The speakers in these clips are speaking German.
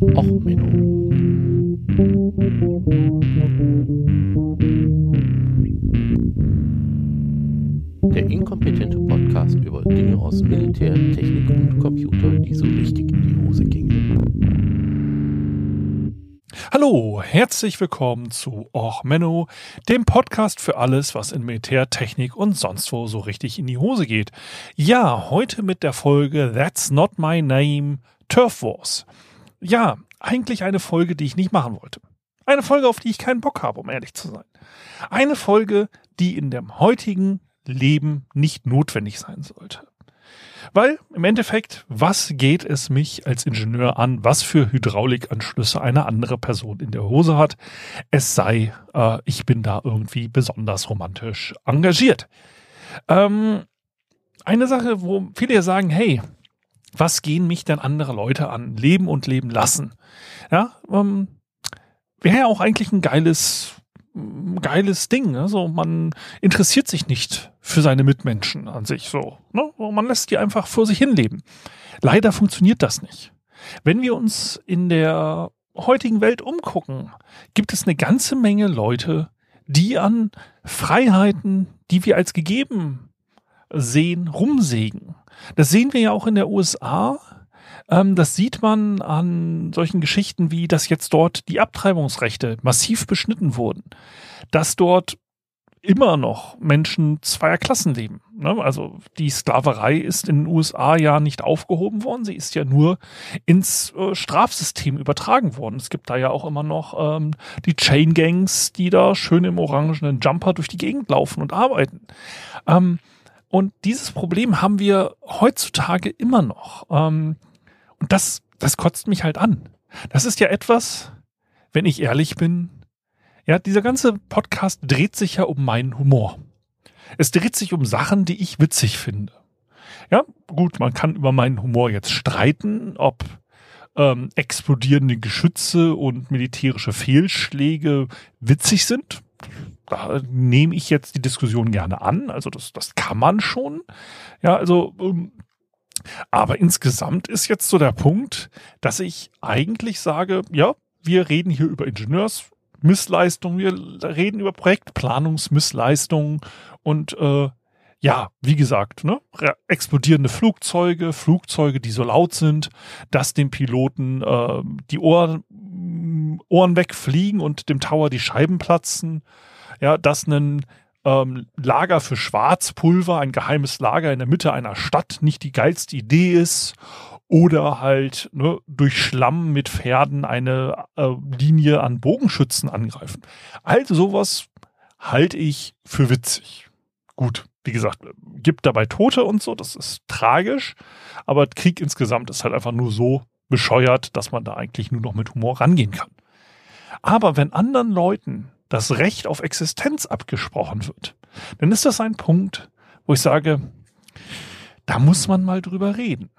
Och, Menno. Der inkompetente Podcast über Dinge aus Militär, Technik und Computer, die so richtig in die Hose gingen. Hallo, herzlich willkommen zu Och Menno, dem Podcast für alles, was in Militär, Technik und sonst wo so richtig in die Hose geht. Ja, heute mit der Folge That's Not My Name Turf Wars. Ja, eigentlich eine Folge, die ich nicht machen wollte. Eine Folge, auf die ich keinen Bock habe, um ehrlich zu sein. Eine Folge, die in dem heutigen Leben nicht notwendig sein sollte. Weil im Endeffekt, was geht es mich als Ingenieur an, was für Hydraulikanschlüsse eine andere Person in der Hose hat? Es sei, äh, ich bin da irgendwie besonders romantisch engagiert. Ähm, eine Sache, wo viele sagen, hey, was gehen mich denn andere Leute an? Leben und leben lassen. Ja, ähm, wäre ja auch eigentlich ein geiles geiles Ding. Also man interessiert sich nicht für seine Mitmenschen an sich so. Ne? Man lässt die einfach vor sich hinleben. Leider funktioniert das nicht. Wenn wir uns in der heutigen Welt umgucken, gibt es eine ganze Menge Leute, die an Freiheiten, die wir als gegeben sehen, rumsägen. Das sehen wir ja auch in der USA. Ähm, das sieht man an solchen Geschichten wie, dass jetzt dort die Abtreibungsrechte massiv beschnitten wurden. Dass dort immer noch Menschen zweier Klassen leben. Ne? Also die Sklaverei ist in den USA ja nicht aufgehoben worden, sie ist ja nur ins äh, Strafsystem übertragen worden. Es gibt da ja auch immer noch ähm, die Chain Gangs, die da schön im orangenen Jumper durch die Gegend laufen und arbeiten. Ähm, und dieses Problem haben wir heutzutage immer noch. Ähm, und das, das kotzt mich halt an. Das ist ja etwas, wenn ich ehrlich bin, ja, dieser ganze Podcast dreht sich ja um meinen Humor. Es dreht sich um Sachen, die ich witzig finde. Ja, gut, man kann über meinen Humor jetzt streiten, ob ähm, explodierende Geschütze und militärische Fehlschläge witzig sind. Da nehme ich jetzt die Diskussion gerne an. Also das, das kann man schon. Ja, also ähm, aber insgesamt ist jetzt so der Punkt, dass ich eigentlich sage, ja, wir reden hier über Ingenieursmissleistungen, wir reden über Projektplanungsmissleistungen und äh, ja, wie gesagt, ne, explodierende Flugzeuge, Flugzeuge, die so laut sind, dass dem Piloten äh, die Ohren, Ohren wegfliegen und dem Tower die Scheiben platzen, ja, dass ein ähm, Lager für Schwarzpulver, ein geheimes Lager in der Mitte einer Stadt nicht die geilste Idee ist oder halt ne, durch Schlamm mit Pferden eine äh, Linie an Bogenschützen angreifen. Also sowas halte ich für witzig. Gut, wie gesagt, gibt dabei Tote und so, das ist tragisch, aber Krieg insgesamt ist halt einfach nur so bescheuert, dass man da eigentlich nur noch mit Humor rangehen kann. Aber wenn anderen Leuten das Recht auf Existenz abgesprochen wird, dann ist das ein Punkt, wo ich sage, da muss man mal drüber reden.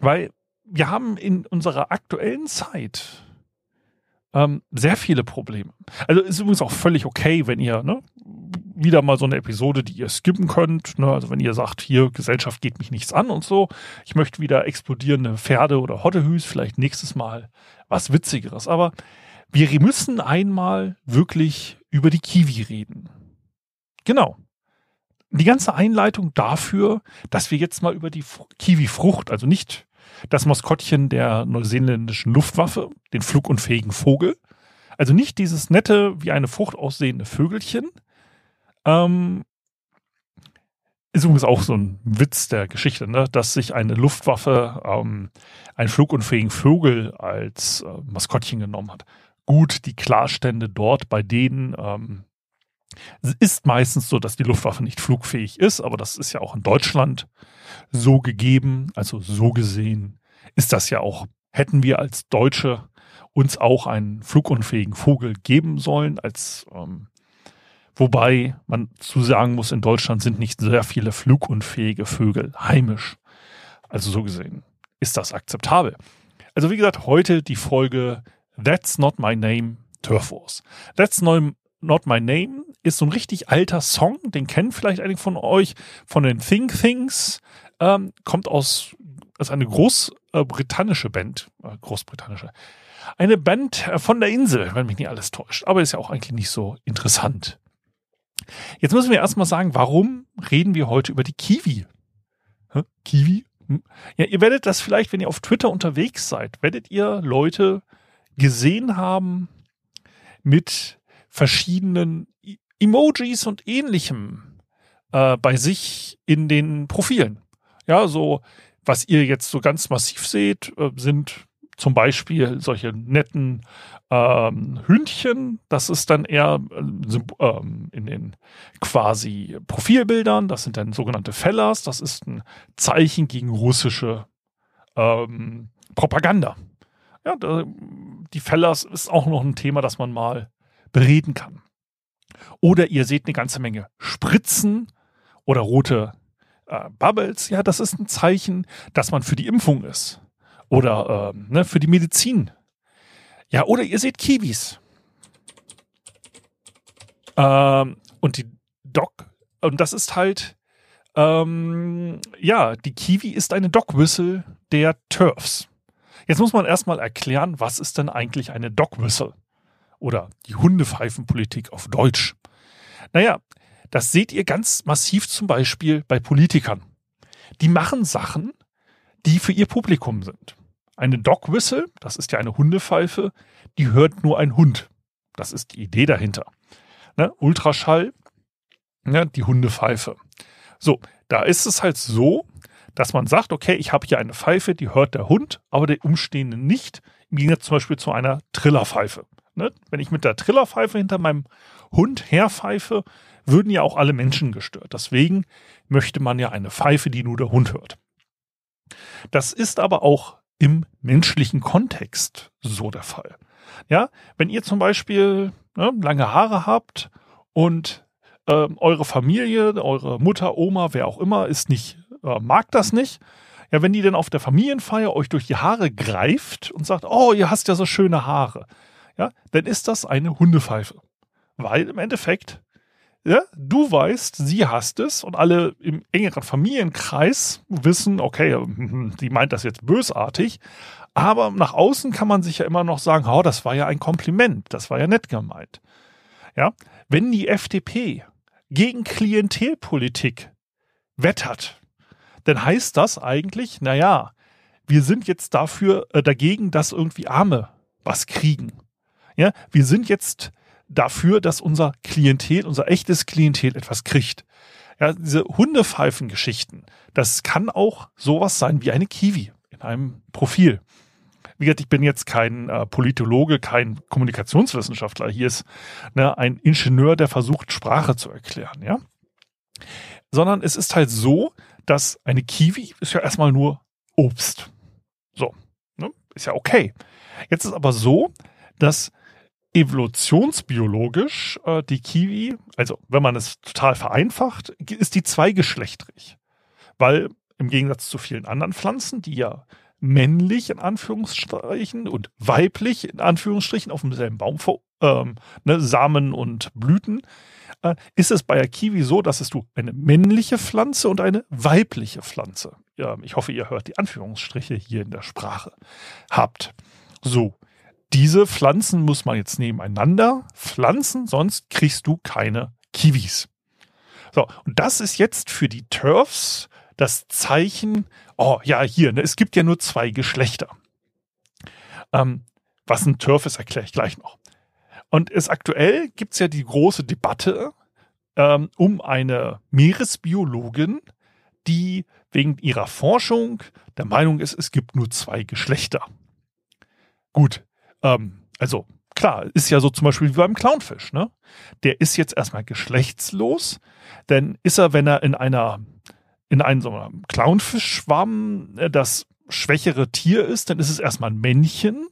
Weil wir haben in unserer aktuellen Zeit ähm, sehr viele Probleme. Also ist übrigens auch völlig okay, wenn ihr ne, wieder mal so eine Episode, die ihr skippen könnt. Ne, also wenn ihr sagt, hier Gesellschaft geht mich nichts an und so. Ich möchte wieder explodierende Pferde oder Hottehüs, vielleicht nächstes Mal was Witzigeres. Aber wir müssen einmal wirklich über die Kiwi reden. Genau. Die ganze Einleitung dafür, dass wir jetzt mal über die Kiwi-Frucht, also nicht das Maskottchen der neuseeländischen Luftwaffe, den flugunfähigen Vogel, also nicht dieses nette, wie eine Frucht aussehende Vögelchen, ähm, ist übrigens auch so ein Witz der Geschichte, ne? dass sich eine Luftwaffe ähm, einen flugunfähigen Vogel als äh, Maskottchen genommen hat gut die Klarstände dort bei denen ähm, ist meistens so, dass die Luftwaffe nicht flugfähig ist, aber das ist ja auch in Deutschland so gegeben, also so gesehen ist das ja auch, hätten wir als Deutsche uns auch einen flugunfähigen Vogel geben sollen, als ähm, wobei man zu sagen muss, in Deutschland sind nicht sehr viele flugunfähige Vögel heimisch. Also so gesehen ist das akzeptabel. Also wie gesagt, heute die Folge That's Not My Name Turf Wars. That's Not My Name ist so ein richtig alter Song, den kennen vielleicht einige von euch von den Think Things. Ähm, kommt aus, ist eine Groß, großbritannische Band, äh, großbritannische, eine Band äh, von der Insel, wenn mich nicht alles täuscht. Aber ist ja auch eigentlich nicht so interessant. Jetzt müssen wir erstmal sagen, warum reden wir heute über die Kiwi? Hä? Kiwi? Hm? Ja, ihr werdet das vielleicht, wenn ihr auf Twitter unterwegs seid, werdet ihr Leute gesehen haben mit verschiedenen Emojis und ähnlichem äh, bei sich in den Profilen. Ja, so was ihr jetzt so ganz massiv seht, äh, sind zum Beispiel solche netten ähm, Hündchen. Das ist dann eher äh, ähm, in den quasi Profilbildern. Das sind dann sogenannte Fellers. Das ist ein Zeichen gegen russische ähm, Propaganda. Ja, da, die Fellers ist auch noch ein Thema, das man mal bereden kann. Oder ihr seht eine ganze Menge Spritzen oder rote äh, Bubbles. Ja, das ist ein Zeichen, dass man für die Impfung ist oder ähm, ne, für die Medizin. Ja, oder ihr seht Kiwis. Ähm, und die Doc, und das ist halt, ähm, ja, die Kiwi ist eine Dog-Whistle der Turfs. Jetzt muss man erstmal erklären, was ist denn eigentlich eine Dog-Whistle? Oder die Hundepfeifenpolitik auf Deutsch. Naja, das seht ihr ganz massiv zum Beispiel bei Politikern. Die machen Sachen, die für ihr Publikum sind. Eine Dog Whistle, das ist ja eine Hundepfeife, die hört nur ein Hund. Das ist die Idee dahinter. Ne? Ultraschall, ne? die Hundepfeife. So, da ist es halt so, dass man sagt, okay, ich habe hier eine Pfeife, die hört der Hund, aber der Umstehende nicht. Im Gegensatz zum Beispiel zu einer Trillerpfeife. Ne? Wenn ich mit der Trillerpfeife hinter meinem Hund herpfeife, würden ja auch alle Menschen gestört. Deswegen möchte man ja eine Pfeife, die nur der Hund hört. Das ist aber auch im menschlichen Kontext so der Fall. Ja, wenn ihr zum Beispiel ne, lange Haare habt und äh, eure Familie, eure Mutter, Oma, wer auch immer, ist nicht, äh, mag das nicht. Ja, wenn die dann auf der Familienfeier euch durch die Haare greift und sagt, oh, ihr hast ja so schöne Haare, ja, dann ist das eine Hundepfeife. Weil im Endeffekt ja, du weißt, sie hasst es und alle im engeren Familienkreis wissen, okay, sie meint das jetzt bösartig, aber nach außen kann man sich ja immer noch sagen, oh, das war ja ein Kompliment, das war ja nett gemeint. Ja, wenn die FDP gegen Klientelpolitik wettert, dann heißt das eigentlich, naja, wir sind jetzt dafür äh, dagegen, dass irgendwie Arme was kriegen. Ja, wir sind jetzt dafür, dass unser Klientel, unser echtes Klientel etwas kriegt. Ja, diese Hundepfeifen-Geschichten, das kann auch sowas sein wie eine Kiwi in einem Profil. Wie gesagt, ich bin jetzt kein äh, Politologe, kein Kommunikationswissenschaftler. Hier ist ne, ein Ingenieur, der versucht, Sprache zu erklären, ja. Sondern es ist halt so, dass eine Kiwi ist ja erstmal nur Obst. So, ne? ist ja okay. Jetzt ist aber so, dass evolutionsbiologisch äh, die Kiwi, also wenn man es total vereinfacht, ist die zweigeschlechtrig. Weil im Gegensatz zu vielen anderen Pflanzen, die ja männlich in Anführungsstrichen und weiblich in Anführungsstrichen auf demselben Baum ähm, ne, Samen und Blüten, ist es bei der Kiwi so, dass es du eine männliche Pflanze und eine weibliche Pflanze. Ja, ich hoffe, ihr hört die Anführungsstriche hier in der Sprache habt. So, diese Pflanzen muss man jetzt nebeneinander pflanzen, sonst kriegst du keine Kiwis. So, und das ist jetzt für die Turfs das Zeichen, oh ja, hier, ne, es gibt ja nur zwei Geschlechter. Ähm, was ein Turf ist, erkläre ich gleich noch. Und es aktuell gibt es ja die große Debatte ähm, um eine Meeresbiologin, die wegen ihrer Forschung der Meinung ist, es gibt nur zwei Geschlechter. Gut, ähm, also klar, ist ja so zum Beispiel wie beim Clownfisch, ne? Der ist jetzt erstmal geschlechtslos, denn ist er, wenn er in einer, in einem so Clownfischschwamm äh, das schwächere Tier ist, dann ist es erstmal ein Männchen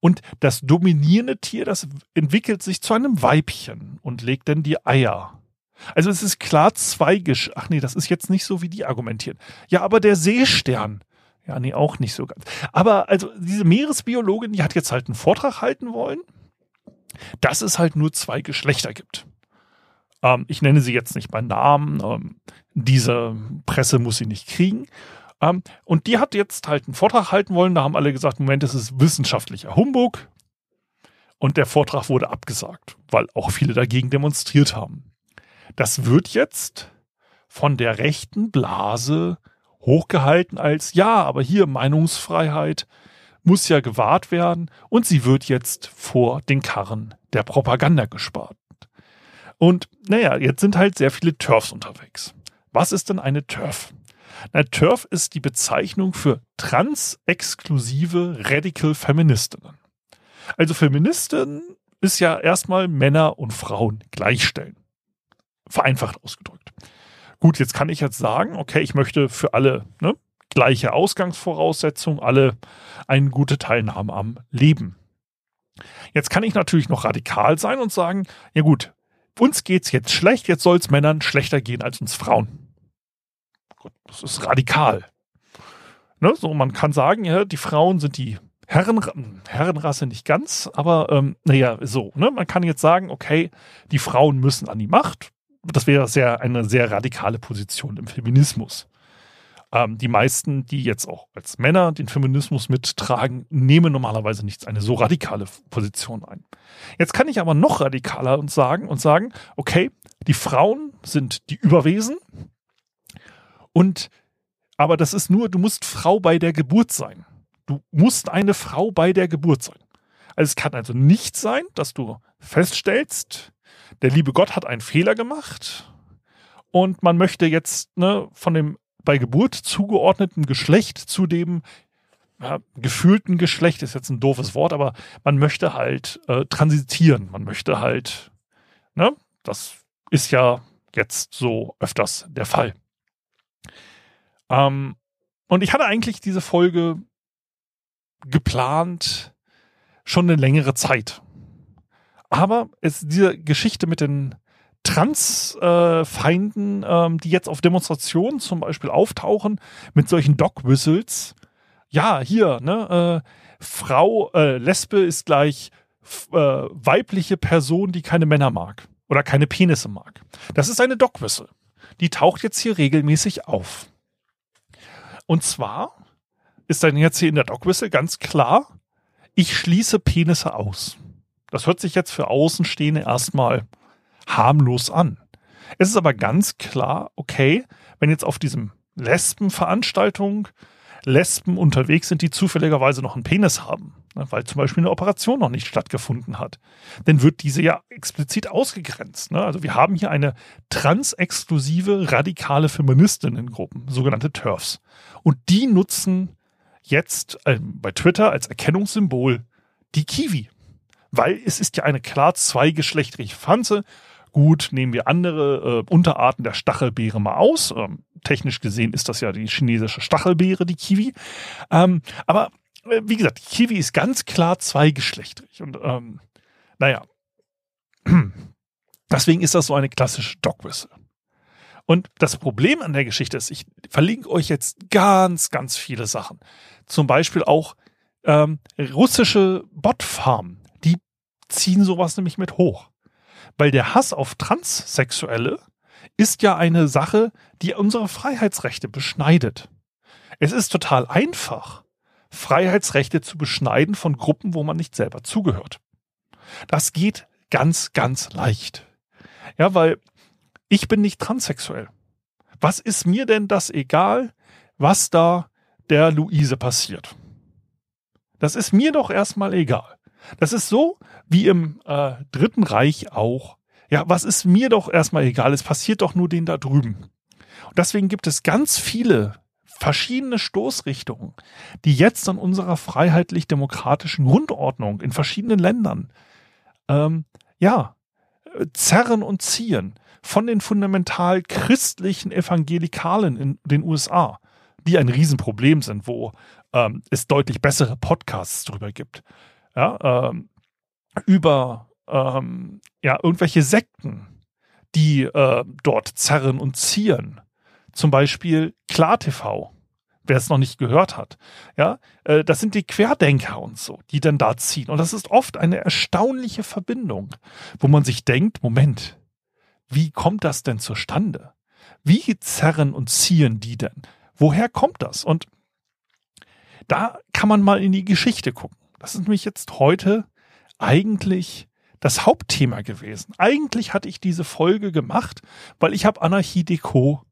und das dominierende Tier, das entwickelt sich zu einem Weibchen und legt dann die Eier. Also es ist klar zweigisch. Ach nee, das ist jetzt nicht so, wie die argumentieren. Ja, aber der Seestern, ja, nee, auch nicht so ganz. Aber also diese Meeresbiologin, die hat jetzt halt einen Vortrag halten wollen, dass es halt nur zwei Geschlechter gibt. Ähm, ich nenne sie jetzt nicht bei Namen. Ähm, diese Presse muss sie nicht kriegen. Ähm, und die hat jetzt halt einen Vortrag halten wollen. Da haben alle gesagt, Moment, das ist wissenschaftlicher Humbug. Und der Vortrag wurde abgesagt, weil auch viele dagegen demonstriert haben. Das wird jetzt von der rechten Blase hochgehalten als, ja, aber hier Meinungsfreiheit muss ja gewahrt werden und sie wird jetzt vor den Karren der Propaganda gespart. Und naja, jetzt sind halt sehr viele TERFs unterwegs. Was ist denn eine TERF? Na, TERF ist die Bezeichnung für transexklusive Radical Feministinnen. Also Feministin ist ja erstmal Männer und Frauen gleichstellen. Vereinfacht ausgedrückt. Gut, jetzt kann ich jetzt sagen, okay, ich möchte für alle ne, gleiche Ausgangsvoraussetzungen, alle eine gute Teilnahme am Leben. Jetzt kann ich natürlich noch radikal sein und sagen, ja gut, uns geht's jetzt schlecht, jetzt soll es Männern schlechter gehen als uns Frauen. Das ist radikal. Ne, so, man kann sagen, ja, die Frauen sind die Herren, Herrenrasse nicht ganz, aber ähm, naja, so. Ne? Man kann jetzt sagen, okay, die Frauen müssen an die Macht. Das wäre sehr, eine sehr radikale Position im Feminismus. Ähm, die meisten, die jetzt auch als Männer den Feminismus mittragen, nehmen normalerweise nicht eine so radikale Position ein. Jetzt kann ich aber noch radikaler und sagen und sagen, okay, die Frauen sind die Überwesen und aber das ist nur, du musst Frau bei der Geburt sein. Du musst eine Frau bei der Geburt sein. Also es kann also nicht sein, dass du feststellst, der liebe Gott hat einen Fehler gemacht und man möchte jetzt ne, von dem bei Geburt zugeordneten Geschlecht zu dem ja, gefühlten Geschlecht ist jetzt ein doofes Wort, aber man möchte halt äh, transitieren. Man möchte halt, ne, das ist ja jetzt so öfters der Fall. Ähm, und ich hatte eigentlich diese Folge geplant schon eine längere Zeit. Aber es, diese Geschichte mit den Transfeinden, äh, ähm, die jetzt auf Demonstrationen zum Beispiel auftauchen, mit solchen Dog-Whistles, ja, hier, ne, äh, Frau, äh, Lesbe ist gleich äh, weibliche Person, die keine Männer mag oder keine Penisse mag. Das ist eine Dog-Whistle. Die taucht jetzt hier regelmäßig auf. Und zwar ist dann jetzt hier in der Dogwhistle ganz klar, ich schließe Penisse aus. Das hört sich jetzt für Außenstehende erstmal harmlos an. Es ist aber ganz klar, okay, wenn jetzt auf diesem Lesbenveranstaltung Lesben unterwegs sind, die zufälligerweise noch einen Penis haben, weil zum Beispiel eine Operation noch nicht stattgefunden hat, dann wird diese ja explizit ausgegrenzt. Ne? Also wir haben hier eine transexklusive radikale Feministinnengruppen, sogenannte TERFs. Und die nutzen jetzt äh, bei Twitter als Erkennungssymbol die Kiwi. Weil es ist ja eine klar zweigeschlechtliche Pflanze. Gut, nehmen wir andere äh, Unterarten der Stachelbeere mal aus. Ähm, technisch gesehen ist das ja die chinesische Stachelbeere, die Kiwi. Ähm, aber wie gesagt, Kiwi ist ganz klar zweigeschlechtlich. Und ähm, naja, deswegen ist das so eine klassische Dogwhistle. Und das Problem an der Geschichte ist, ich verlinke euch jetzt ganz, ganz viele Sachen. Zum Beispiel auch ähm, russische Botfarmen, die ziehen sowas nämlich mit hoch. Weil der Hass auf Transsexuelle ist ja eine Sache, die unsere Freiheitsrechte beschneidet. Es ist total einfach, Freiheitsrechte zu beschneiden von Gruppen, wo man nicht selber zugehört. Das geht ganz, ganz leicht. Ja, weil ich bin nicht transsexuell. Was ist mir denn das egal, was da der Luise passiert? Das ist mir doch erstmal egal. Das ist so wie im äh, Dritten Reich auch. Ja, was ist mir doch erstmal egal? Es passiert doch nur den da drüben. Und deswegen gibt es ganz viele verschiedene Stoßrichtungen, die jetzt an unserer freiheitlich-demokratischen Grundordnung in verschiedenen Ländern ähm, ja zerren und ziehen von den fundamental christlichen Evangelikalen in den USA, die ein Riesenproblem sind, wo ähm, es deutlich bessere Podcasts darüber gibt. Ja, ähm, über ähm, ja, irgendwelche Sekten, die äh, dort zerren und ziehen. Zum Beispiel KlarTV, wer es noch nicht gehört hat. Ja, äh, das sind die Querdenker und so, die dann da ziehen. Und das ist oft eine erstaunliche Verbindung, wo man sich denkt, Moment, wie kommt das denn zustande? Wie zerren und ziehen die denn? woher kommt das? Und da kann man mal in die Geschichte gucken. Das ist nämlich jetzt heute eigentlich das Hauptthema gewesen. Eigentlich hatte ich diese Folge gemacht, weil ich habe Anarchie Deco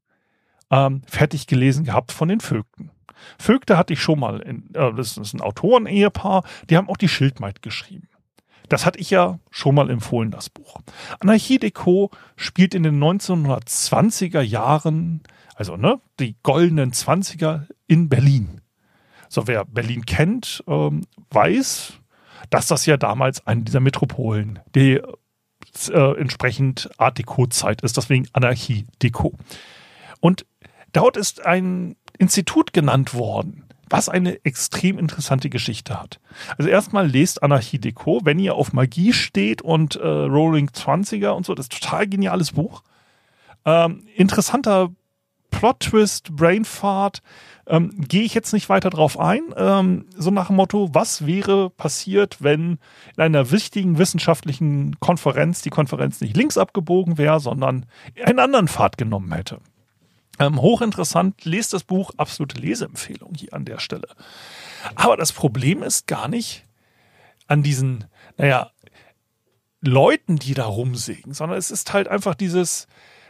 ähm, fertig gelesen gehabt von den Vögten. Vögte hatte ich schon mal, in, äh, das ist ein Autoren-Ehepaar, die haben auch die Schildmaid geschrieben. Das hatte ich ja schon mal empfohlen, das Buch. Anarchie Deco spielt in den 1920er Jahren, also ne, die goldenen 20er in Berlin. So, wer Berlin kennt, ähm, weiß, dass das ja damals eine dieser Metropolen, die äh, entsprechend Art Deco-Zeit ist, deswegen Anarchie Deco. Und dort ist ein Institut genannt worden, was eine extrem interessante Geschichte hat. Also erstmal lest Anarchie Deco, wenn ihr auf Magie steht und äh, Rolling 20er und so, das ist ein total geniales Buch. Ähm, interessanter Plot-Twist, Brainfart, ähm, gehe ich jetzt nicht weiter drauf ein. Ähm, so nach dem Motto, was wäre passiert, wenn in einer wichtigen wissenschaftlichen Konferenz die Konferenz nicht links abgebogen wäre, sondern einen anderen Pfad genommen hätte. Ähm, hochinteressant, lest das Buch, absolute Leseempfehlung hier an der Stelle. Aber das Problem ist gar nicht an diesen, naja, Leuten, die da rumsägen, sondern es ist halt einfach dieses,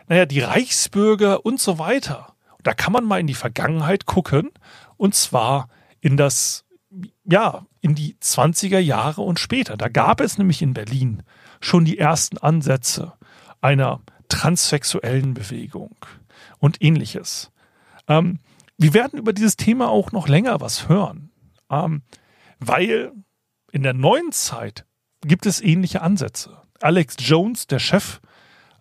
naja, die Reichsbürger und so weiter. Da kann man mal in die Vergangenheit gucken und zwar in das, ja, in die 20er Jahre und später. Da gab es nämlich in Berlin schon die ersten Ansätze einer transsexuellen Bewegung und ähnliches. Ähm, wir werden über dieses Thema auch noch länger was hören, ähm, weil in der neuen Zeit gibt es ähnliche Ansätze. Alex Jones, der Chef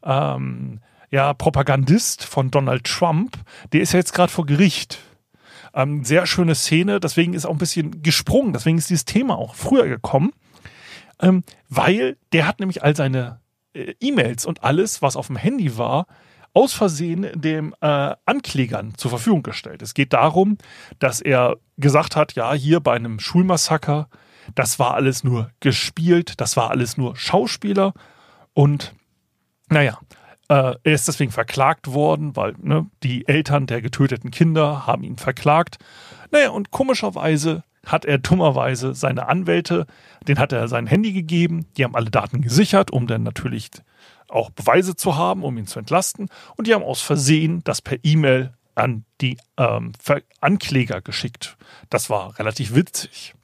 ähm, ja, Propagandist von Donald Trump, der ist ja jetzt gerade vor Gericht. Ähm, sehr schöne Szene, deswegen ist auch ein bisschen gesprungen, deswegen ist dieses Thema auch früher gekommen, ähm, weil der hat nämlich all seine äh, E-Mails und alles, was auf dem Handy war, aus Versehen dem äh, Anklägern zur Verfügung gestellt. Es geht darum, dass er gesagt hat, ja, hier bei einem Schulmassaker, das war alles nur gespielt, das war alles nur Schauspieler und naja, äh, er ist deswegen verklagt worden, weil ne, die Eltern der getöteten Kinder haben ihn verklagt. Naja, und komischerweise hat er dummerweise seine Anwälte, den hat er sein Handy gegeben, die haben alle Daten gesichert, um dann natürlich auch Beweise zu haben, um ihn zu entlasten. Und die haben aus Versehen das per E-Mail an die ähm, Ankläger geschickt. Das war relativ witzig.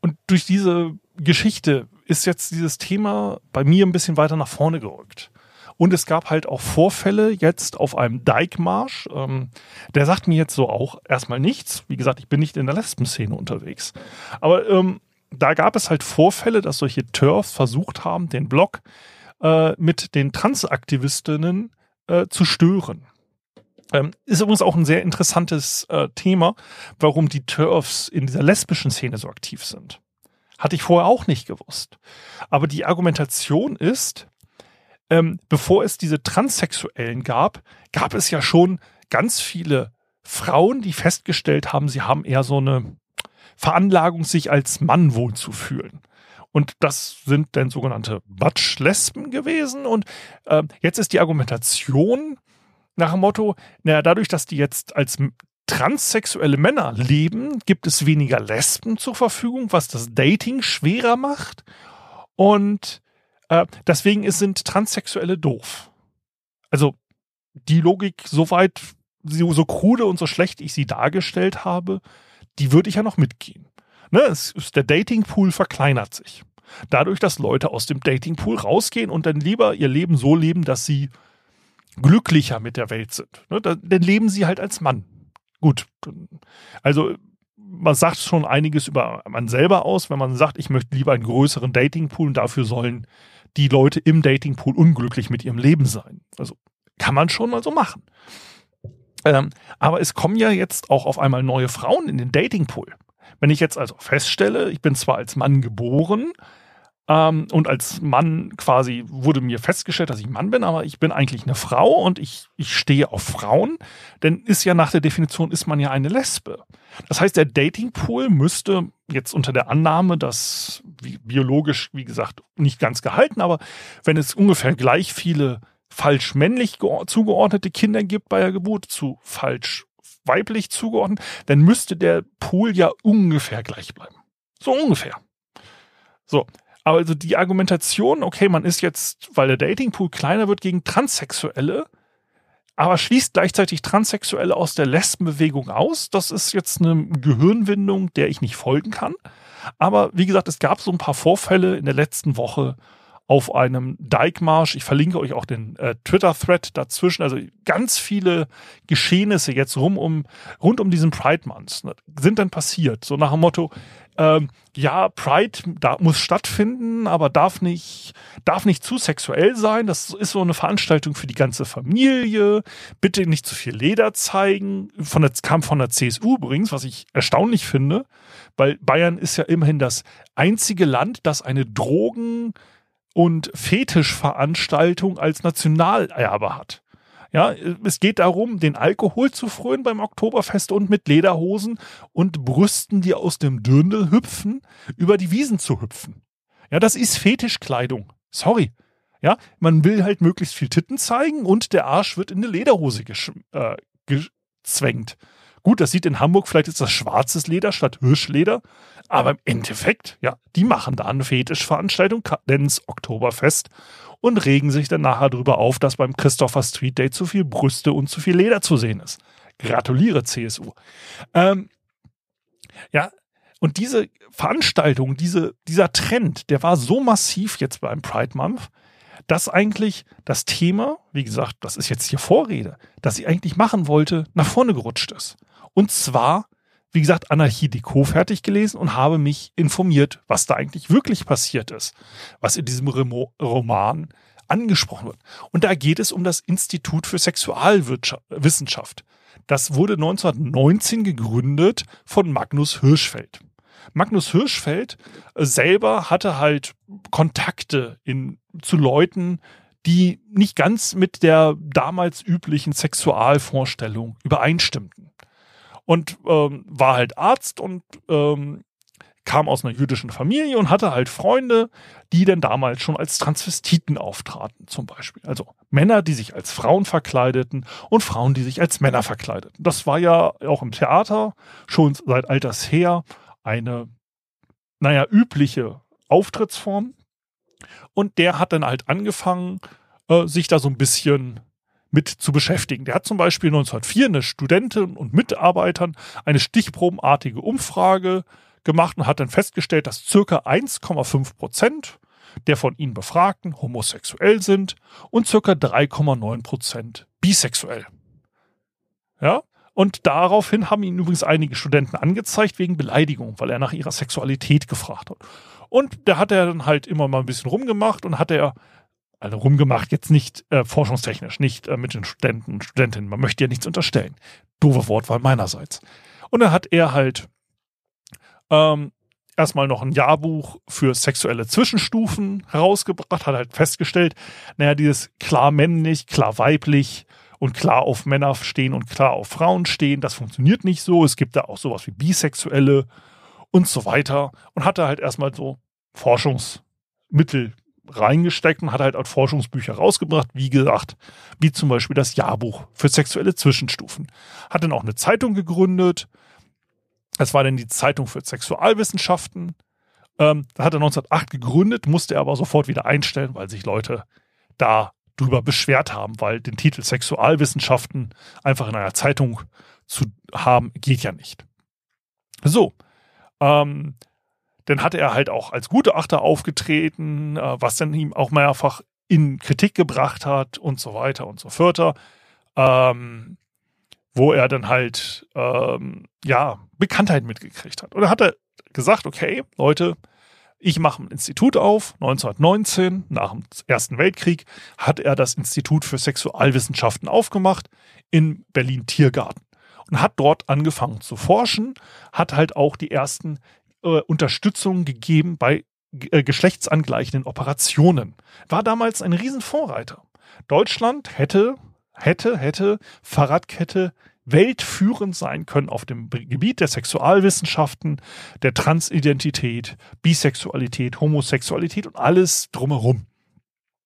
Und durch diese Geschichte ist jetzt dieses Thema bei mir ein bisschen weiter nach vorne gerückt. Und es gab halt auch Vorfälle jetzt auf einem Dijkmarsch. Ähm, der sagt mir jetzt so auch erstmal nichts. Wie gesagt, ich bin nicht in der Lesben-Szene unterwegs. Aber ähm, da gab es halt Vorfälle, dass solche Turfs versucht haben, den Blog äh, mit den Transaktivistinnen äh, zu stören. Ähm, ist übrigens auch ein sehr interessantes äh, Thema, warum die Turfs in dieser lesbischen Szene so aktiv sind. Hatte ich vorher auch nicht gewusst. Aber die Argumentation ist, ähm, bevor es diese Transsexuellen gab, gab es ja schon ganz viele Frauen, die festgestellt haben, sie haben eher so eine Veranlagung, sich als Mann wohlzufühlen. Und das sind dann sogenannte Batsch-Lesben gewesen. Und äh, jetzt ist die Argumentation nach dem Motto, naja, dadurch, dass die jetzt als transsexuelle Männer leben, gibt es weniger Lesben zur Verfügung, was das Dating schwerer macht. Und äh, deswegen sind Transsexuelle doof. Also die Logik, soweit, so, so krude und so schlecht ich sie dargestellt habe, die würde ich ja noch mitgehen. Ne, der Datingpool verkleinert sich. Dadurch, dass Leute aus dem Datingpool rausgehen und dann lieber ihr Leben so leben, dass sie glücklicher mit der Welt sind. Ne, dann leben sie halt als Mann. Gut. Also man sagt schon einiges über man selber aus, wenn man sagt, ich möchte lieber einen größeren Datingpool und dafür sollen die Leute im Datingpool unglücklich mit ihrem Leben sein. Also kann man schon mal so machen. Ähm, aber es kommen ja jetzt auch auf einmal neue Frauen in den Datingpool. Wenn ich jetzt also feststelle, ich bin zwar als Mann geboren, ähm, und als Mann quasi wurde mir festgestellt, dass ich Mann bin, aber ich bin eigentlich eine Frau und ich, ich stehe auf Frauen. Denn ist ja nach der Definition, ist man ja eine Lesbe. Das heißt, der Datingpool müsste jetzt unter der Annahme, dass wie, biologisch, wie gesagt, nicht ganz gehalten, aber wenn es ungefähr gleich viele falsch männlich zugeordnete Kinder gibt bei der Geburt zu falsch weiblich zugeordnet, dann müsste der Pool ja ungefähr gleich bleiben. So ungefähr. So. Aber also die Argumentation, okay, man ist jetzt, weil der Datingpool kleiner wird, gegen Transsexuelle, aber schließt gleichzeitig Transsexuelle aus der Lesbenbewegung aus. Das ist jetzt eine Gehirnwindung, der ich nicht folgen kann. Aber wie gesagt, es gab so ein paar Vorfälle in der letzten Woche auf einem Dike-Marsch. Ich verlinke euch auch den äh, Twitter-Thread dazwischen. Also ganz viele Geschehnisse jetzt rum um, rund um diesen Pride Month ne, sind dann passiert. So nach dem Motto, ähm, ja, Pride da muss stattfinden, aber darf nicht, darf nicht zu sexuell sein. Das ist so eine Veranstaltung für die ganze Familie. Bitte nicht zu viel Leder zeigen. Von der, kam von der CSU übrigens, was ich erstaunlich finde, weil Bayern ist ja immerhin das einzige Land, das eine Drogen- und Fetischveranstaltung als Nationalerbe hat. Ja, es geht darum, den Alkohol zu frönen beim Oktoberfest und mit Lederhosen und Brüsten, die aus dem Dürndl hüpfen, über die Wiesen zu hüpfen. Ja, das ist Fetischkleidung. Sorry. Ja, man will halt möglichst viel Titten zeigen und der Arsch wird in eine Lederhose äh, gezwängt. Gut, das sieht in Hamburg, vielleicht ist das schwarzes Leder statt Hirschleder, aber im Endeffekt, ja, die machen da eine Fetischveranstaltung, es Oktoberfest und regen sich dann nachher darüber auf, dass beim Christopher Street Day zu viel Brüste und zu viel Leder zu sehen ist. Gratuliere, CSU. Ähm, ja, und diese Veranstaltung, diese, dieser Trend, der war so massiv jetzt beim Pride Month, dass eigentlich das Thema, wie gesagt, das ist jetzt hier Vorrede, das sie eigentlich machen wollte, nach vorne gerutscht ist. Und zwar, wie gesagt, Anarchie Deco fertig gelesen und habe mich informiert, was da eigentlich wirklich passiert ist, was in diesem Remo Roman angesprochen wird. Und da geht es um das Institut für Sexualwissenschaft. Das wurde 1919 gegründet von Magnus Hirschfeld. Magnus Hirschfeld äh, selber hatte halt Kontakte in, zu Leuten, die nicht ganz mit der damals üblichen Sexualvorstellung übereinstimmten und ähm, war halt Arzt und ähm, kam aus einer jüdischen Familie und hatte halt Freunde, die denn damals schon als Transvestiten auftraten, zum Beispiel. Also Männer, die sich als Frauen verkleideten und Frauen, die sich als Männer verkleideten. Das war ja auch im Theater schon seit alters her eine, naja, übliche Auftrittsform. Und der hat dann halt angefangen, äh, sich da so ein bisschen mit zu beschäftigen. Der hat zum Beispiel 1904 eine Studentin und Mitarbeitern eine stichprobenartige Umfrage gemacht und hat dann festgestellt, dass circa 1,5 Prozent der von ihnen Befragten homosexuell sind und circa 3,9 Prozent bisexuell. Ja, und daraufhin haben ihn übrigens einige Studenten angezeigt wegen Beleidigung, weil er nach ihrer Sexualität gefragt hat. Und da hat er dann halt immer mal ein bisschen rumgemacht und hat er also rumgemacht, jetzt nicht äh, forschungstechnisch, nicht äh, mit den Studenten und Studentinnen. Man möchte ja nichts unterstellen. Doofe Wortwahl meinerseits. Und dann hat er halt ähm, erstmal noch ein Jahrbuch für sexuelle Zwischenstufen herausgebracht, hat halt festgestellt, naja, dieses klar männlich, klar weiblich und klar auf Männer stehen und klar auf Frauen stehen, das funktioniert nicht so. Es gibt da auch sowas wie Bisexuelle und so weiter. Und hat da halt erstmal so Forschungsmittel reingesteckt und hat halt auch Forschungsbücher rausgebracht, wie gesagt, wie zum Beispiel das Jahrbuch für sexuelle Zwischenstufen. Hat dann auch eine Zeitung gegründet. Das war dann die Zeitung für Sexualwissenschaften. Ähm, da hat er 1908 gegründet, musste er aber sofort wieder einstellen, weil sich Leute da drüber beschwert haben, weil den Titel Sexualwissenschaften einfach in einer Zeitung zu haben, geht ja nicht. So, ähm, dann hatte er halt auch als Gutachter aufgetreten, äh, was dann ihm auch mehrfach in Kritik gebracht hat und so weiter und so fort. Ähm, wo er dann halt ähm, ja Bekanntheit mitgekriegt hat. Und dann hat er gesagt, okay, Leute, ich mache ein Institut auf. 1919, nach dem Ersten Weltkrieg, hat er das Institut für Sexualwissenschaften aufgemacht in Berlin-Tiergarten und hat dort angefangen zu forschen, hat halt auch die ersten äh, Unterstützung gegeben bei äh, geschlechtsangleichenden Operationen. War damals ein Riesenvorreiter. Deutschland hätte, hätte, hätte Fahrradkette weltführend sein können auf dem Gebiet der Sexualwissenschaften, der Transidentität, Bisexualität, Homosexualität und alles drumherum.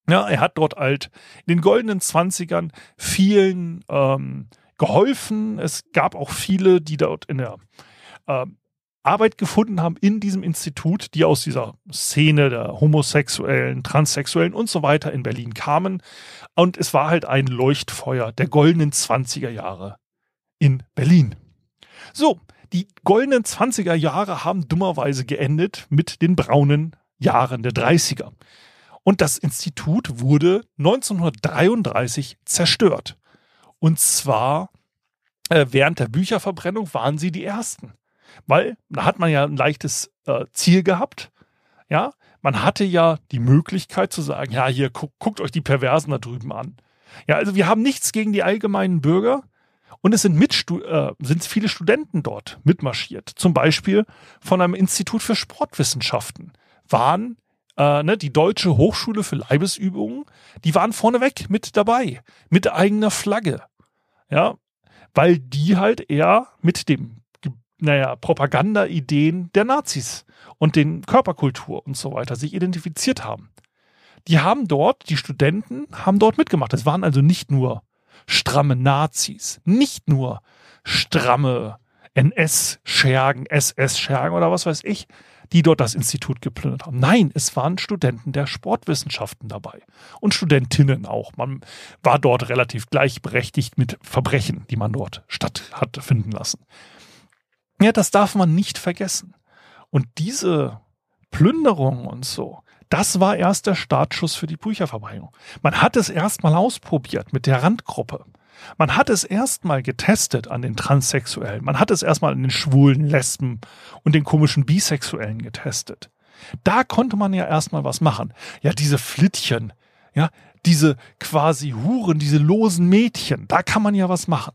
Ja, er hat dort halt in den goldenen Zwanzigern vielen ähm, geholfen. Es gab auch viele, die dort in der äh, Arbeit gefunden haben in diesem Institut, die aus dieser Szene der Homosexuellen, Transsexuellen und so weiter in Berlin kamen. Und es war halt ein Leuchtfeuer der goldenen 20er Jahre in Berlin. So, die goldenen 20er Jahre haben dummerweise geendet mit den braunen Jahren der 30er. Und das Institut wurde 1933 zerstört. Und zwar äh, während der Bücherverbrennung waren sie die Ersten. Weil da hat man ja ein leichtes äh, Ziel gehabt. Ja, man hatte ja die Möglichkeit zu sagen, ja, hier gu guckt euch die Perversen da drüben an. Ja, also wir haben nichts gegen die allgemeinen Bürger. Und es sind, Mitstu äh, sind viele Studenten dort mitmarschiert. Zum Beispiel von einem Institut für Sportwissenschaften waren äh, ne, die Deutsche Hochschule für Leibesübungen, die waren vorneweg mit dabei, mit eigener Flagge. Ja, weil die halt eher mit dem naja, Propaganda-Ideen der Nazis und den Körperkultur und so weiter sich identifiziert haben. Die haben dort, die Studenten haben dort mitgemacht. Es waren also nicht nur stramme Nazis, nicht nur stramme NS-Schergen, SS-Schergen oder was weiß ich, die dort das Institut geplündert haben. Nein, es waren Studenten der Sportwissenschaften dabei und Studentinnen auch. Man war dort relativ gleichberechtigt mit Verbrechen, die man dort statt hat finden lassen. Ja, das darf man nicht vergessen. Und diese Plünderung und so, das war erst der Startschuss für die Bücherverbreitung. Man hat es erstmal ausprobiert mit der Randgruppe. Man hat es erstmal getestet an den Transsexuellen. Man hat es erstmal an den Schwulen, Lesben und den komischen Bisexuellen getestet. Da konnte man ja erstmal was machen. Ja, diese Flittchen, ja, diese quasi Huren, diese losen Mädchen, da kann man ja was machen.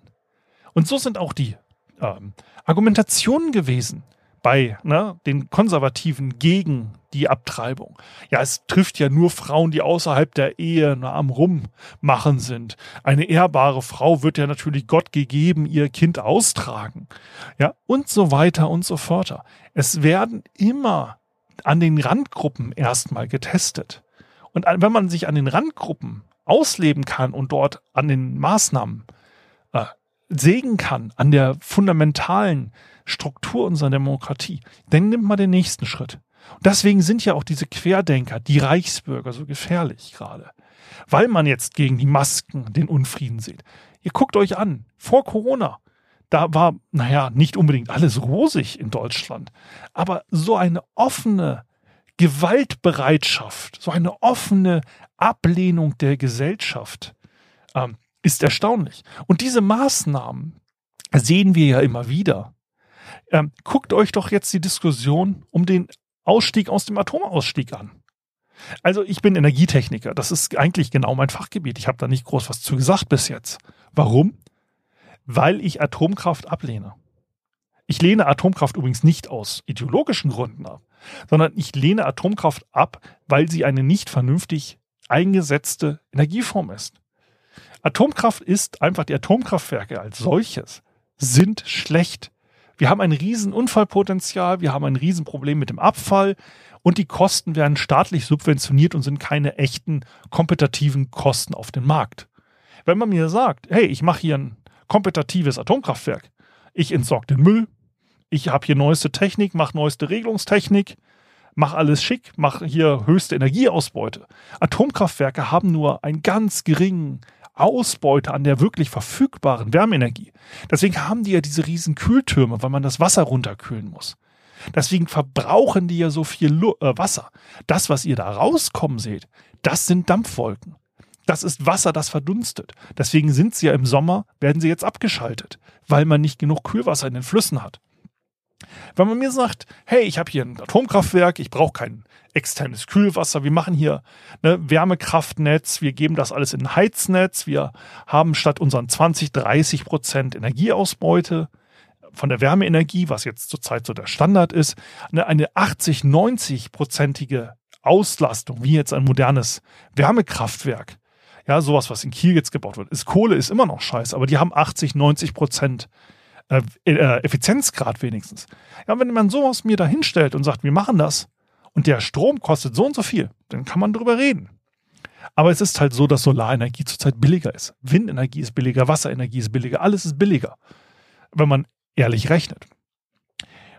Und so sind auch die ähm, Argumentationen gewesen bei ne, den Konservativen gegen die Abtreibung. Ja, es trifft ja nur Frauen, die außerhalb der Ehe nur am Rummachen sind. Eine ehrbare Frau wird ja natürlich Gott gegeben ihr Kind austragen. Ja, und so weiter und so fort. Es werden immer an den Randgruppen erstmal getestet. Und wenn man sich an den Randgruppen ausleben kann und dort an den Maßnahmen äh, sägen kann, an der fundamentalen Struktur unserer Demokratie, dann nimmt man den nächsten Schritt. Und deswegen sind ja auch diese Querdenker, die Reichsbürger so gefährlich gerade. Weil man jetzt gegen die Masken den Unfrieden sieht. Ihr guckt euch an, vor Corona, da war, naja, nicht unbedingt alles rosig in Deutschland, aber so eine offene Gewaltbereitschaft, so eine offene Ablehnung der Gesellschaft, ähm, ist erstaunlich. Und diese Maßnahmen sehen wir ja immer wieder. Ähm, guckt euch doch jetzt die Diskussion um den Ausstieg aus dem Atomausstieg an. Also ich bin Energietechniker, das ist eigentlich genau mein Fachgebiet. Ich habe da nicht groß was zu gesagt bis jetzt. Warum? Weil ich Atomkraft ablehne. Ich lehne Atomkraft übrigens nicht aus ideologischen Gründen ab, sondern ich lehne Atomkraft ab, weil sie eine nicht vernünftig eingesetzte Energieform ist. Atomkraft ist einfach, die Atomkraftwerke als solches sind schlecht. Wir haben ein riesen Unfallpotenzial, wir haben ein Riesenproblem mit dem Abfall und die Kosten werden staatlich subventioniert und sind keine echten kompetitiven Kosten auf dem Markt. Wenn man mir sagt, hey, ich mache hier ein kompetitives Atomkraftwerk, ich entsorge den Müll, ich habe hier neueste Technik, mache neueste Regelungstechnik, mache alles schick, mache hier höchste Energieausbeute. Atomkraftwerke haben nur einen ganz geringen Ausbeute an der wirklich verfügbaren Wärmeenergie. Deswegen haben die ja diese riesen Kühltürme, weil man das Wasser runterkühlen muss. Deswegen verbrauchen die ja so viel Lu äh, Wasser. Das, was ihr da rauskommen seht, das sind Dampfwolken. Das ist Wasser, das verdunstet. Deswegen sind sie ja im Sommer, werden sie jetzt abgeschaltet, weil man nicht genug Kühlwasser in den Flüssen hat. Wenn man mir sagt, hey, ich habe hier ein Atomkraftwerk, ich brauche kein externes Kühlwasser, wir machen hier ne, Wärmekraftnetz, wir geben das alles in ein Heiznetz, wir haben statt unseren 20, 30 Prozent Energieausbeute von der Wärmeenergie, was jetzt zurzeit so der Standard ist, eine, eine 80, 90 prozentige Auslastung, wie jetzt ein modernes Wärmekraftwerk. Ja, sowas, was in Kiel jetzt gebaut wird. Ist Kohle ist immer noch scheiße, aber die haben 80, 90 Prozent äh, äh, Effizienzgrad wenigstens. Ja, wenn man sowas mir da hinstellt und sagt, wir machen das und der Strom kostet so und so viel, dann kann man drüber reden. Aber es ist halt so, dass Solarenergie zurzeit billiger ist. Windenergie ist billiger, Wasserenergie ist billiger, alles ist billiger, wenn man ehrlich rechnet.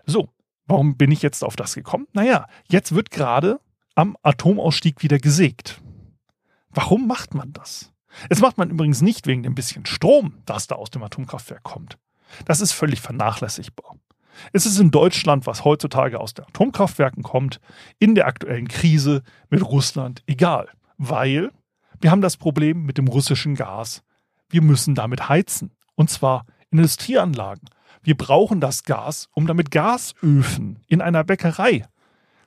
So, warum bin ich jetzt auf das gekommen? Naja, jetzt wird gerade am Atomausstieg wieder gesägt. Warum macht man das? Das macht man übrigens nicht wegen dem bisschen Strom, das da aus dem Atomkraftwerk kommt. Das ist völlig vernachlässigbar. Es ist in Deutschland, was heutzutage aus den Atomkraftwerken kommt, in der aktuellen Krise mit Russland egal, weil wir haben das Problem mit dem russischen Gas. Wir müssen damit heizen, und zwar in Industrieanlagen. Wir brauchen das Gas, um damit Gasöfen in einer Bäckerei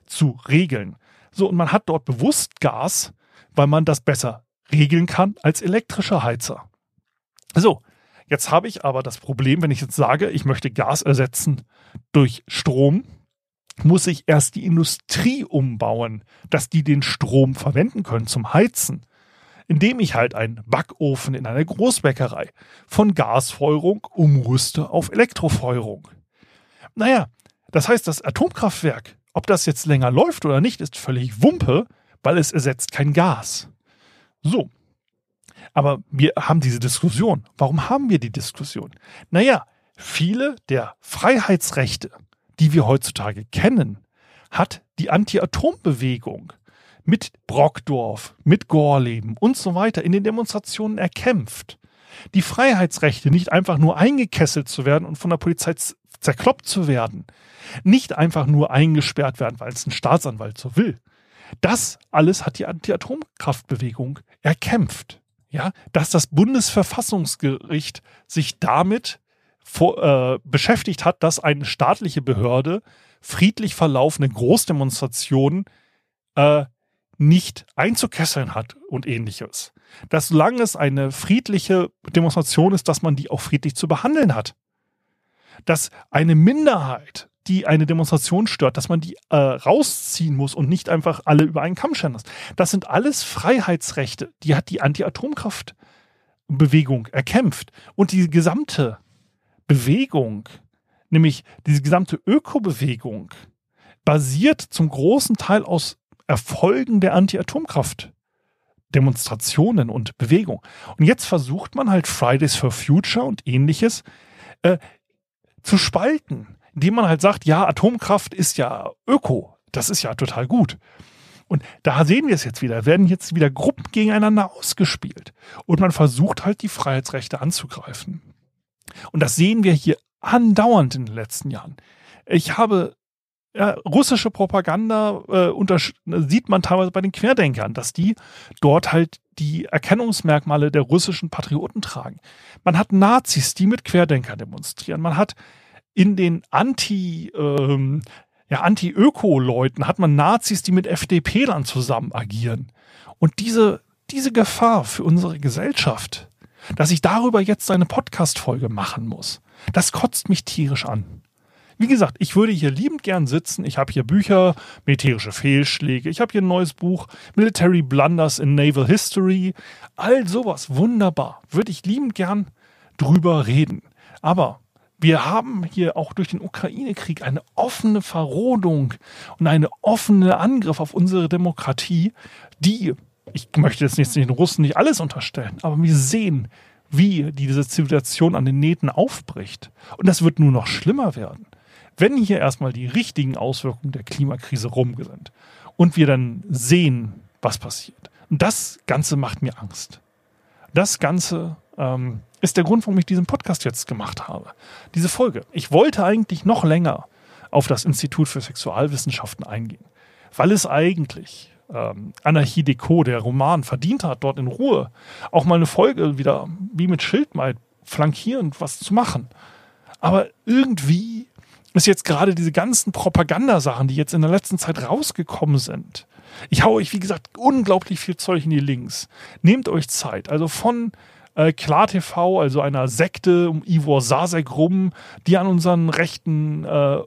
zu regeln. So, und man hat dort bewusst Gas, weil man das besser regeln kann als elektrischer Heizer. So, jetzt habe ich aber das Problem, wenn ich jetzt sage, ich möchte Gas ersetzen durch Strom, muss ich erst die Industrie umbauen, dass die den Strom verwenden können zum Heizen. Indem ich halt einen Backofen in einer Großbäckerei von Gasfeuerung umrüste auf Elektrofeuerung. Naja, das heißt, das Atomkraftwerk, ob das jetzt länger läuft oder nicht, ist völlig Wumpe, weil es ersetzt kein Gas. So. Aber wir haben diese Diskussion. Warum haben wir die Diskussion? Naja, viele der Freiheitsrechte, die wir heutzutage kennen, hat die Anti-Atom-Bewegung mit Brockdorf, mit Gorleben und so weiter in den Demonstrationen erkämpft. Die Freiheitsrechte, nicht einfach nur eingekesselt zu werden und von der Polizei zerkloppt zu werden, nicht einfach nur eingesperrt werden, weil es ein Staatsanwalt so will, das alles hat die Anti-Atomkraftbewegung erkämpft. Ja, dass das Bundesverfassungsgericht sich damit vor, äh, beschäftigt hat, dass eine staatliche Behörde friedlich verlaufende Großdemonstrationen äh, nicht einzukesseln hat und ähnliches. Dass solange es eine friedliche Demonstration ist, dass man die auch friedlich zu behandeln hat. Dass eine Minderheit die eine Demonstration stört, dass man die äh, rausziehen muss und nicht einfach alle über einen Kamm scheren muss. Das sind alles Freiheitsrechte, die hat die Anti-Atomkraft-Bewegung erkämpft. Und die gesamte Bewegung, nämlich diese gesamte Ökobewegung, basiert zum großen Teil aus Erfolgen der Anti-Atomkraft. Demonstrationen und Bewegung. Und jetzt versucht man halt Fridays for Future und ähnliches äh, zu spalten indem man halt sagt, ja, Atomkraft ist ja Öko. Das ist ja total gut. Und da sehen wir es jetzt wieder, werden jetzt wieder Gruppen gegeneinander ausgespielt. Und man versucht halt die Freiheitsrechte anzugreifen. Und das sehen wir hier andauernd in den letzten Jahren. Ich habe ja, russische Propaganda äh, sieht man teilweise bei den Querdenkern, dass die dort halt die Erkennungsmerkmale der russischen Patrioten tragen. Man hat Nazis, die mit Querdenkern demonstrieren. Man hat in den Anti, ähm, ja, Anti-Öko-Leuten hat man Nazis, die mit FDP dann zusammen agieren. Und diese, diese Gefahr für unsere Gesellschaft, dass ich darüber jetzt eine Podcast-Folge machen muss, das kotzt mich tierisch an. Wie gesagt, ich würde hier liebend gern sitzen. Ich habe hier Bücher, militärische Fehlschläge. Ich habe hier ein neues Buch, Military Blunders in Naval History. All sowas, wunderbar. Würde ich liebend gern drüber reden. Aber wir haben hier auch durch den Ukraine-Krieg eine offene Verrodung und einen offenen Angriff auf unsere Demokratie, die, ich möchte jetzt nicht den Russen nicht alles unterstellen, aber wir sehen, wie diese Zivilisation an den Nähten aufbricht. Und das wird nur noch schlimmer werden, wenn hier erstmal die richtigen Auswirkungen der Klimakrise rum sind und wir dann sehen, was passiert. Und das Ganze macht mir Angst. Das Ganze ähm, ist der Grund, warum ich diesen Podcast jetzt gemacht habe. Diese Folge. Ich wollte eigentlich noch länger auf das Institut für Sexualwissenschaften eingehen, weil es eigentlich ähm, Anarchie Deco, der Roman, verdient hat, dort in Ruhe auch mal eine Folge wieder wie mit Schildmeid flankierend was zu machen. Aber irgendwie ist jetzt gerade diese ganzen Propagandasachen, die jetzt in der letzten Zeit rausgekommen sind. Ich haue euch, wie gesagt, unglaublich viel Zeug in die Links. Nehmt euch Zeit. Also von äh, KlarTV, also einer Sekte um Ivor Sasek rum, die an unseren Rechten äh,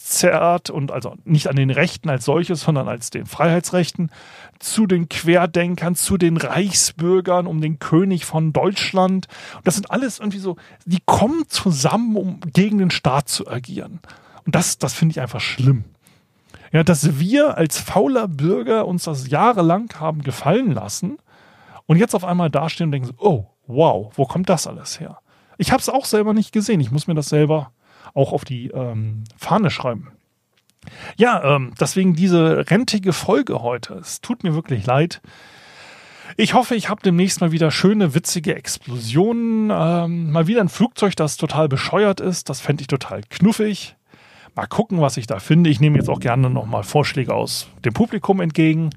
zerrt und also nicht an den Rechten als solches, sondern als den Freiheitsrechten, zu den Querdenkern, zu den Reichsbürgern, um den König von Deutschland. Und das sind alles irgendwie so, die kommen zusammen, um gegen den Staat zu agieren. Und das, das finde ich einfach schlimm. Ja, dass wir als fauler Bürger uns das jahrelang haben gefallen lassen und jetzt auf einmal dastehen und denken oh, wow, wo kommt das alles her? Ich habe es auch selber nicht gesehen. Ich muss mir das selber auch auf die ähm, Fahne schreiben. Ja, ähm, deswegen diese rentige Folge heute. Es tut mir wirklich leid. Ich hoffe, ich habe demnächst mal wieder schöne, witzige Explosionen. Ähm, mal wieder ein Flugzeug, das total bescheuert ist. Das fände ich total knuffig. Mal gucken, was ich da finde. Ich nehme jetzt auch gerne nochmal Vorschläge aus dem Publikum entgegen.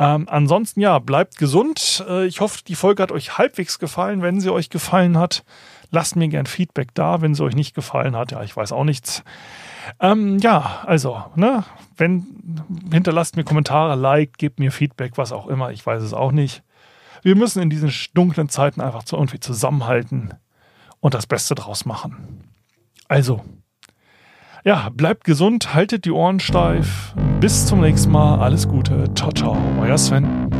Ähm, ansonsten ja, bleibt gesund. Äh, ich hoffe, die Folge hat euch halbwegs gefallen. Wenn sie euch gefallen hat, lasst mir gern Feedback da. Wenn sie euch nicht gefallen hat, ja, ich weiß auch nichts. Ähm, ja, also, ne, wenn, hinterlasst mir Kommentare, Like, gebt mir Feedback, was auch immer, ich weiß es auch nicht. Wir müssen in diesen dunklen Zeiten einfach so irgendwie zusammenhalten und das Beste draus machen. Also, ja, bleibt gesund, haltet die Ohren steif. Bis zum nächsten Mal. Alles Gute. Ciao, ciao. Euer Sven.